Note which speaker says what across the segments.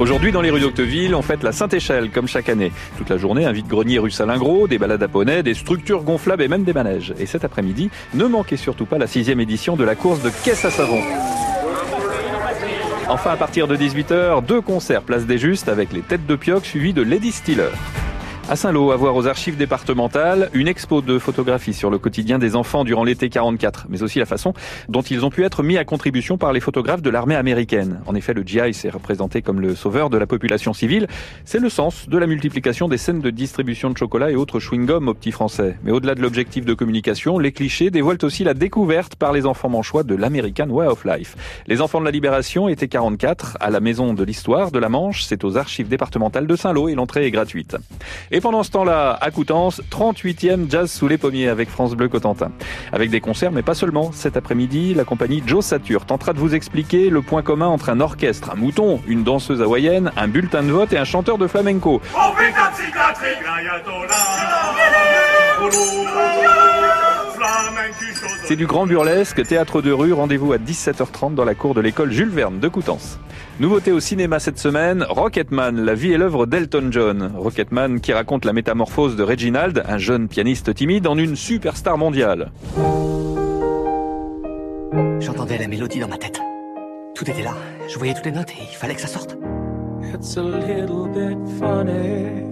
Speaker 1: Aujourd'hui, dans les rues d'Octeville, on fête la Sainte-Échelle, comme chaque année. Toute la journée, un vide-grenier rue Salingro, des balades à poney, des structures gonflables et même des manèges. Et cet après-midi, ne manquez surtout pas la sixième édition de la course de caisse à savon. Enfin, à partir de 18h, deux concerts Place des Justes avec les têtes de pioque suivis de Lady Steeler. À Saint-Lô, à voir aux archives départementales, une expo de photographies sur le quotidien des enfants durant l'été 44, mais aussi la façon dont ils ont pu être mis à contribution par les photographes de l'armée américaine. En effet, le GI s'est représenté comme le sauveur de la population civile. C'est le sens de la multiplication des scènes de distribution de chocolat et autres chewing-gum aux petits français. Mais au-delà de l'objectif de communication, les clichés dévoilent aussi la découverte par les enfants manchois de l'American Way of Life. Les enfants de la libération étaient 44 à la maison de l'histoire de la Manche. C'est aux archives départementales de Saint-Lô et l'entrée est gratuite. Et pendant ce temps-là, à Coutances, 38e Jazz sous les pommiers avec France Bleu Cotentin. Avec des concerts, mais pas seulement. Cet après-midi, la compagnie Joe Satur tentera de vous expliquer le point commun entre un orchestre, un mouton, une danseuse hawaïenne, un bulletin de vote et un chanteur de flamenco. C'est du grand burlesque, théâtre de rue, rendez-vous à 17h30 dans la cour de l'école Jules Verne de Coutances. Nouveauté au cinéma cette semaine, Rocketman, la vie et l'œuvre d'Elton John. Rocketman qui raconte la métamorphose de Reginald, un jeune pianiste timide, en une superstar mondiale.
Speaker 2: J'entendais la mélodie dans ma tête. Tout était là, je voyais toutes les notes et il fallait que ça sorte. It's a little bit funny,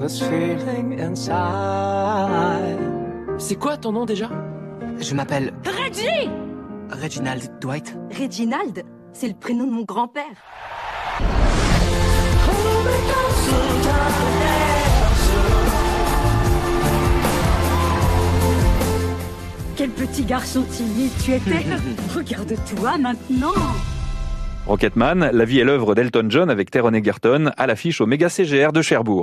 Speaker 3: this feeling inside. C'est quoi ton nom déjà?
Speaker 2: Je m'appelle
Speaker 4: Reggie
Speaker 2: Reginald Dwight.
Speaker 4: Reginald C'est le prénom de mon grand-père. Quel petit garçon timide tu étais Regarde-toi maintenant
Speaker 1: Rocketman, la vie et l'œuvre d'Elton John avec Teron Egerton à l'affiche au méga CGR de Cherbourg.